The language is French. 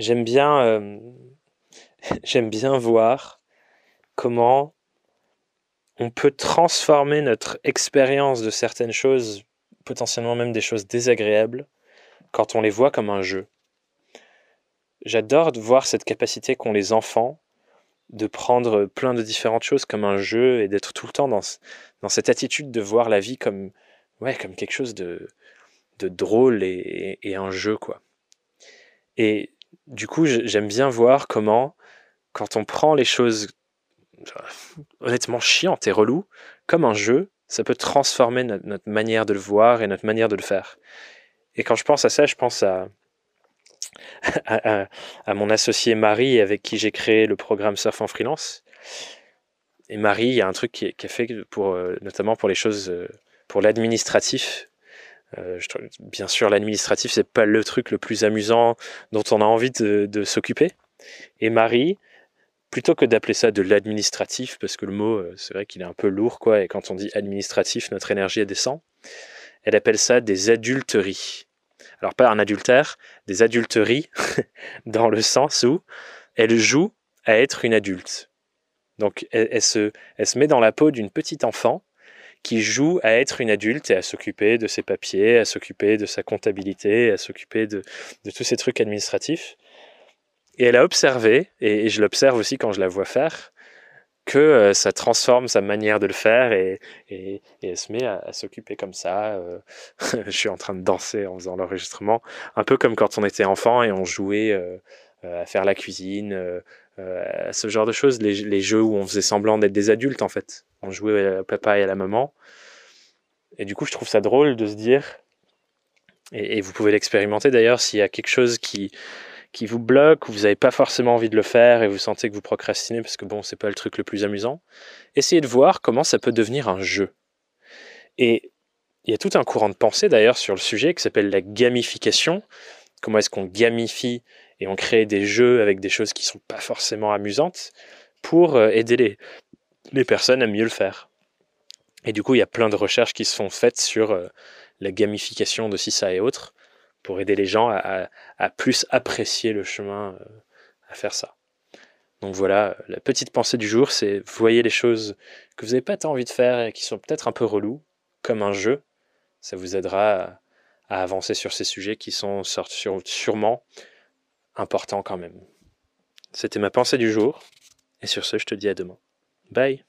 j'aime bien, euh, j'aime bien voir comment on peut transformer notre expérience de certaines choses, potentiellement même des choses désagréables, quand on les voit comme un jeu. J'adore voir cette capacité qu'ont les enfants de prendre plein de différentes choses comme un jeu et d'être tout le temps dans, dans cette attitude de voir la vie comme, ouais, comme quelque chose de, de drôle et, et, un jeu, quoi. Et du coup, j'aime bien voir comment, quand on prend les choses honnêtement chiantes et reloues, comme un jeu, ça peut transformer notre, manière de le voir et notre manière de le faire. Et quand je pense à ça, je pense à, à, mon associé Marie avec qui j'ai créé le programme Surf en freelance. Et Marie, il y a un truc qui a fait pour, euh, notamment pour les choses, euh, pour l'administratif. Euh, bien sûr, l'administratif, c'est pas le truc le plus amusant dont on a envie de, s'occuper. Et Marie, plutôt que d'appeler ça de l'administratif, parce que le mot, c'est vrai qu'il est un peu lourd, quoi, et quand on dit administratif, notre énergie descend, elle appelle ça des adulteries alors pas un adultère, des adulteries, dans le sens où elle joue à être une adulte. Donc elle se met dans la peau d'une petite enfant qui joue à être une adulte et à s'occuper de ses papiers, à s'occuper de sa comptabilité, à s'occuper de, tous ces trucs administratifs. Et elle a observé, et je l'observe aussi quand je la vois faire, que euh, ça transforme sa manière de le faire et, elle se met à, s'occuper comme ça. Euh, je suis en train de danser en faisant l'enregistrement, un peu comme quand on était enfant et on jouait euh, à faire la cuisine, ce genre de choses, les, jeux où on faisait semblant d'être des adultes en fait. On jouait au papa et à la maman. Et du coup, je trouve ça drôle de se dire, et, vous pouvez l'expérimenter d'ailleurs, s'il y a quelque chose qui, vous bloque, ou vous n'avez pas forcément envie de le faire et vous sentez que vous procrastinez parce que bon, c'est pas le truc le plus amusant, essayez de voir comment ça peut devenir un jeu. Et il y a tout un courant de pensée d'ailleurs sur le sujet qui s'appelle la gamification. Comment est-ce qu'on gamifie et on crée des jeux avec des choses qui sont pas forcément amusantes pour euh, aider les, les personnes à mieux le faire. Et du coup, il y a plein de recherches qui se sont faites sur euh, la gamification de ça et autres pour aider les gens à, plus apprécier le chemin euh, à faire ça. Donc voilà, la petite pensée du jour, c'est voyez les choses que vous n'avez pas tant envie de faire et qui sont peut-être un peu relous, comme un jeu. Ça vous aidera à, avancer sur ces sujets qui sont sûrement importants quand même. C'était ma pensée du jour, et sur ce, je te dis à demain. Bye